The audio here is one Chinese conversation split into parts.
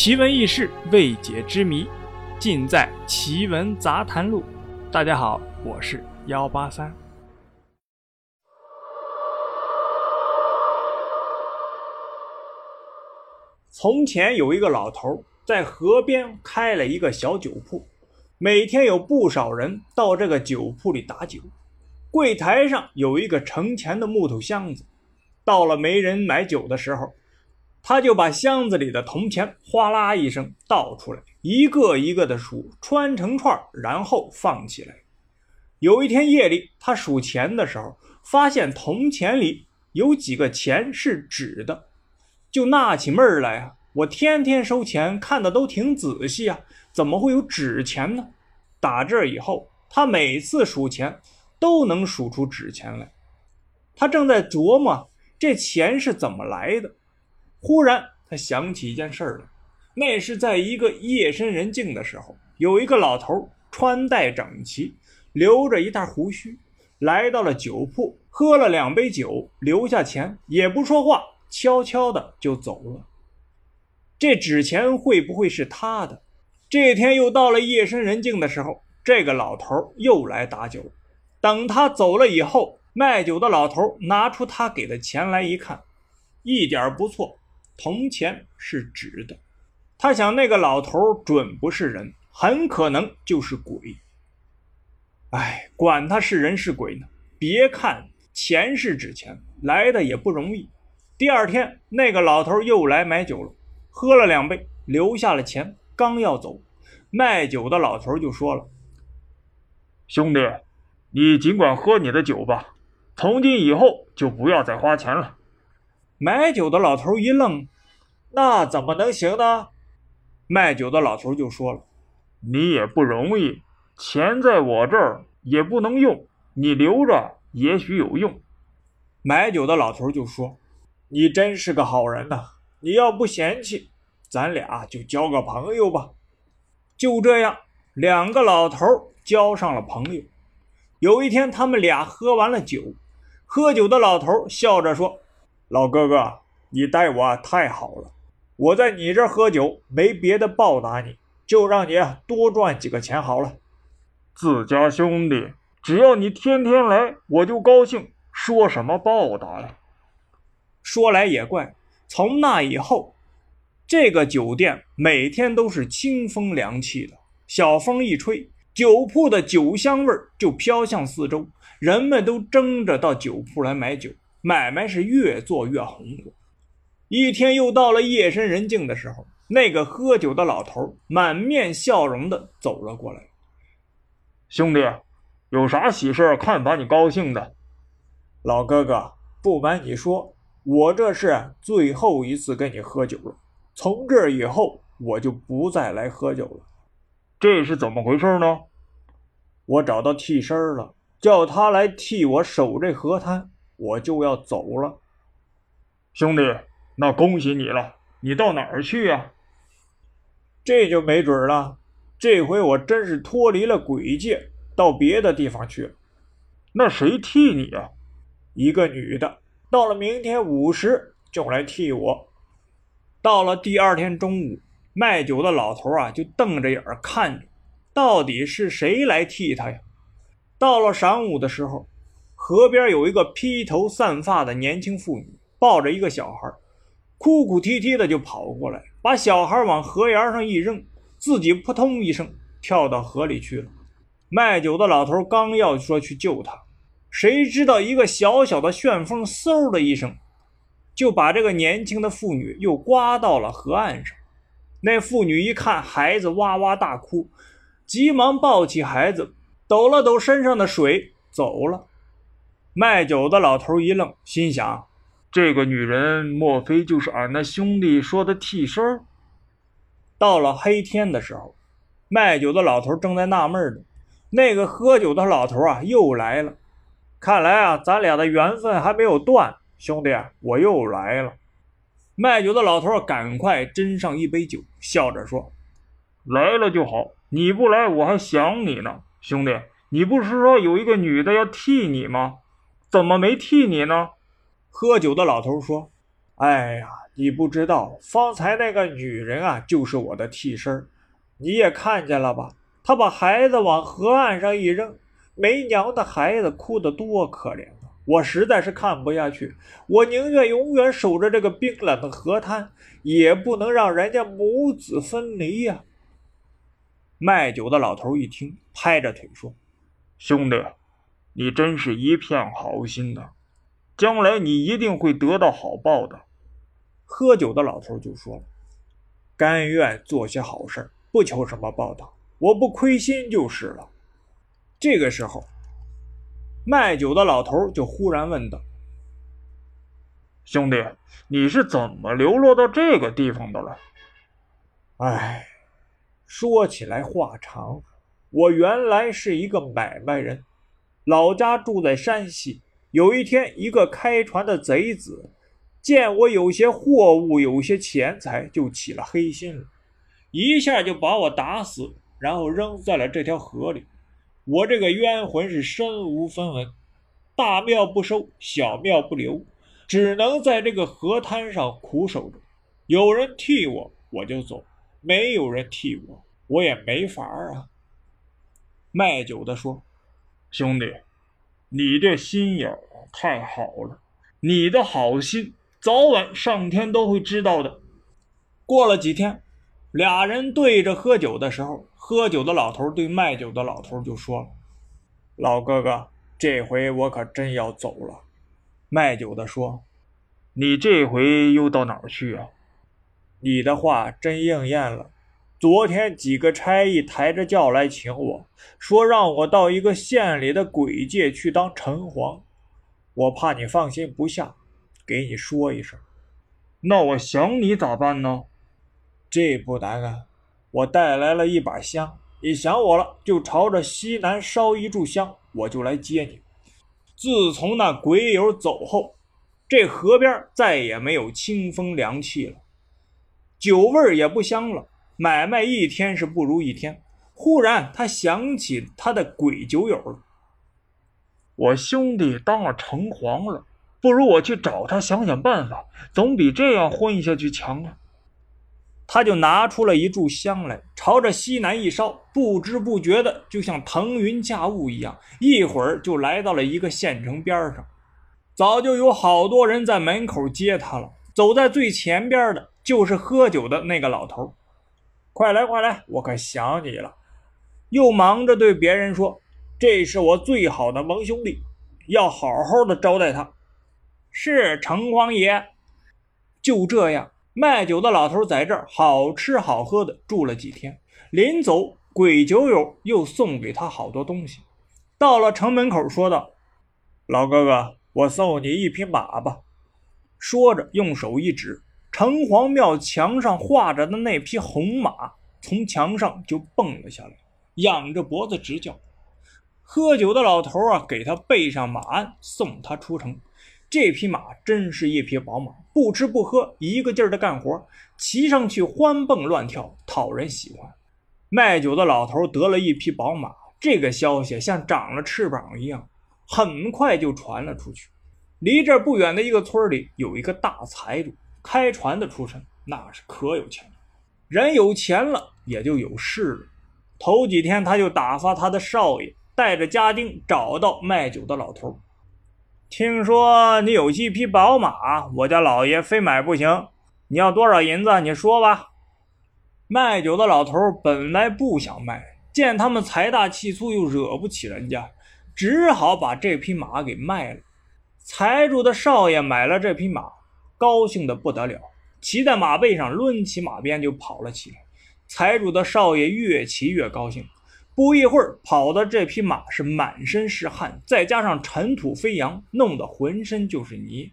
奇闻异事、未解之谜，尽在《奇闻杂谈录》。大家好，我是幺八三。从前有一个老头在河边开了一个小酒铺，每天有不少人到这个酒铺里打酒。柜台上有一个盛钱的木头箱子，到了没人买酒的时候，他就把箱子里的铜钱哗啦一声倒出来，一个一个的数，穿成串，然后放起来。有一天夜里，他数钱的时候，发现铜钱里有几个钱是纸的，就纳起闷来啊！我天天收钱，看的都挺仔细啊，怎么会有纸钱呢？打这以后，他每次数钱。都能数出纸钱来。他正在琢磨这钱是怎么来的，忽然他想起一件事来。那是在一个夜深人静的时候，有一个老头穿戴整齐，留着一袋胡须，来到了酒铺，喝了两杯酒，留下钱，也不说话，悄悄的就走了。这纸钱会不会是他的？这天又到了夜深人静的时候，这个老头又来打酒。等他走了以后，卖酒的老头拿出他给的钱来一看，一点不错，铜钱是纸的。他想，那个老头准不是人，很可能就是鬼。哎，管他是人是鬼呢。别看钱是纸钱，来的也不容易。第二天，那个老头又来买酒了，喝了两杯，留下了钱，刚要走，卖酒的老头就说了：“兄弟。”你尽管喝你的酒吧，从今以后就不要再花钱了。买酒的老头一愣：“那怎么能行呢？”卖酒的老头就说了：“你也不容易，钱在我这儿也不能用，你留着也许有用。”买酒的老头就说：“你真是个好人呐！你要不嫌弃，咱俩就交个朋友吧。”就这样，两个老头交上了朋友。有一天，他们俩喝完了酒，喝酒的老头笑着说：“老哥哥，你待我太好了，我在你这喝酒没别的报答你，就让你多赚几个钱好了。自家兄弟，只要你天天来，我就高兴，说什么报答呀？”说来也怪，从那以后，这个酒店每天都是清风凉气的，小风一吹。酒铺的酒香味就飘向四周，人们都争着到酒铺来买酒，买卖是越做越红火。一天又到了夜深人静的时候，那个喝酒的老头满面笑容的走了过来：“兄弟，有啥喜事看把你高兴的？老哥哥，不瞒你说，我这是最后一次跟你喝酒了，从这以后我就不再来喝酒了。这是怎么回事呢？”我找到替身了，叫他来替我守这河滩，我就要走了。兄弟，那恭喜你了。你到哪儿去呀？这就没准了。这回我真是脱离了鬼界，到别的地方去了。那谁替你啊？一个女的，到了明天午时就来替我。到了第二天中午，卖酒的老头啊，就瞪着眼看着。到底是谁来替他呀？到了晌午的时候，河边有一个披头散发的年轻妇女，抱着一个小孩，哭哭啼啼的就跑过来，把小孩往河沿上一扔，自己扑通一声跳到河里去了。卖酒的老头刚要说去救他，谁知道一个小小的旋风，嗖的一声，就把这个年轻的妇女又刮到了河岸上。那妇女一看孩子哇哇大哭。急忙抱起孩子，抖了抖身上的水，走了。卖酒的老头一愣，心想：这个女人莫非就是俺那兄弟说的替身？到了黑天的时候，卖酒的老头正在纳闷呢，那个喝酒的老头啊又来了。看来啊，咱俩的缘分还没有断，兄弟，我又来了。卖酒的老头赶快斟上一杯酒，笑着说：“来了就好。”你不来，我还想你呢，兄弟。你不是说有一个女的要替你吗？怎么没替你呢？喝酒的老头说：“哎呀，你不知道，方才那个女人啊，就是我的替身。你也看见了吧？她把孩子往河岸上一扔，没娘的孩子哭得多可怜啊！我实在是看不下去，我宁愿永远守着这个冰冷的河滩，也不能让人家母子分离呀！卖酒的老头一听，拍着腿说：“兄弟，你真是一片好心呐！将来你一定会得到好报的。”喝酒的老头就说：“甘愿做些好事，不求什么报答，我不亏心就是了。”这个时候，卖酒的老头就忽然问道：“兄弟，你是怎么流落到这个地方的了？”哎，说起来话长。我原来是一个买卖人，老家住在山西。有一天，一个开船的贼子。见我有些货物，有些钱财，就起了黑心了，一下就把我打死，然后扔在了这条河里。我这个冤魂是身无分文，大庙不收，小庙不留，只能在这个河滩上苦守着。有人替我，我就走；没有人替我，我也没法啊。卖酒的说：“兄弟，你这心眼太好了，你的好心。”早晚上天都会知道的。过了几天，俩人对着喝酒的时候，喝酒的老头对卖酒的老头就说了：“老哥哥，这回我可真要走了。”卖酒的说：“你这回又到哪儿去啊？”你的话真应验了。昨天几个差役抬着轿来请我，说让我到一个县里的鬼界去当城隍。我怕你放心不下。给你说一声，那我想你咋办呢？这不难啊，我带来了一把香，你想我了，就朝着西南烧一炷香，我就来接你。自从那鬼友走后，这河边再也没有清风凉气了，酒味也不香了，买卖一天是不如一天。忽然，他想起他的鬼酒友了，我兄弟当了城隍了。不如我去找他想想办法，总比这样混下去强啊！他就拿出了一炷香来，朝着西南一烧，不知不觉的就像腾云驾雾一样，一会儿就来到了一个县城边上。早就有好多人在门口接他了。走在最前边的就是喝酒的那个老头。快来，快来，我可想你了。又忙着对别人说：“这是我最好的盟兄弟，要好好的招待他。”是城隍爷，就这样，卖酒的老头在这儿好吃好喝的住了几天。临走，鬼酒友又送给他好多东西。到了城门口，说道：“老哥哥，我送你一匹马吧。”说着，用手一指，城隍庙墙上画着的那匹红马从墙上就蹦了下来，仰着脖子直叫。喝酒的老头啊，给他备上马鞍，送他出城。这匹马真是一匹宝马，不吃不喝，一个劲儿的干活，骑上去欢蹦乱跳，讨人喜欢。卖酒的老头得了一匹宝马，这个消息像长了翅膀一样，很快就传了出去。离这不远的一个村里，有一个大财主，开船的出身，那是可有钱了。人有钱了，也就有势了。头几天，他就打发他的少爷带着家丁找到卖酒的老头。听说你有一匹宝马，我家老爷非买不行。你要多少银子？你说吧。卖酒的老头本来不想卖，见他们财大气粗，又惹不起人家，只好把这匹马给卖了。财主的少爷买了这匹马，高兴的不得了，骑在马背上，抡起马鞭就跑了起来。财主的少爷越骑越高兴。不一会儿，跑的这匹马是满身是汗，再加上尘土飞扬，弄得浑身就是泥。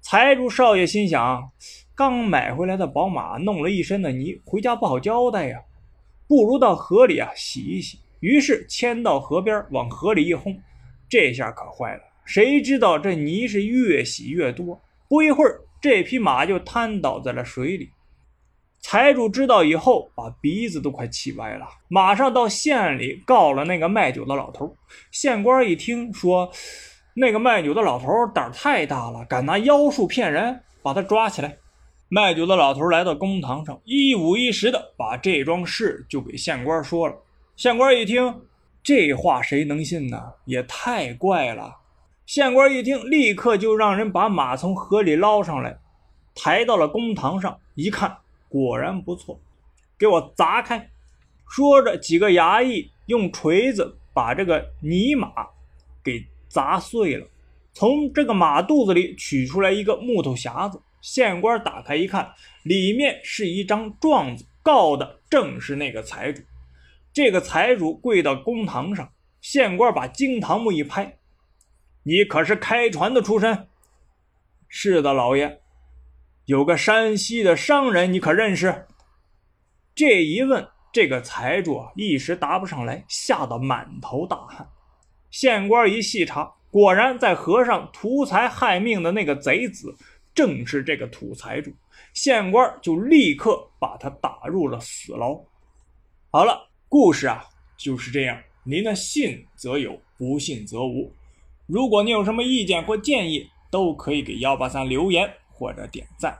财主少爷心想：刚买回来的宝马弄了一身的泥，回家不好交代呀，不如到河里啊洗一洗。于是牵到河边，往河里一轰，这下可坏了。谁知道这泥是越洗越多，不一会儿，这匹马就瘫倒在了水里。财主知道以后，把鼻子都快气歪了，马上到县里告了那个卖酒的老头。县官一听说，那个卖酒的老头胆太大了，敢拿妖术骗人，把他抓起来。卖酒的老头来到公堂上，一五一十的把这桩事就给县官说了。县官一听，这话谁能信呢？也太怪了。县官一听，立刻就让人把马从河里捞上来，抬到了公堂上，一看，果然不错，给我砸开。说着，几个衙役用锤子把这个泥马给砸碎了，从这个马肚子里取出来一个木头匣子。县官打开一看，里面是一张状子，告的正是那个财主。这个财主跪到公堂上，县官把惊堂木一拍：“你可是开船的出身？”“是的，老爷。”“有个山西的商人，你可认识？”这一问。这个财主啊，一时答不上来，吓得满头大汗。县官一细查，果然在河上图财害命的那个贼子，正是这个土财主。县官就立刻把他打入了死牢。好了，故事啊就是这样。您的信则有，不信则无。如果你有什么意见或建议，都可以给幺八三留言或者点赞。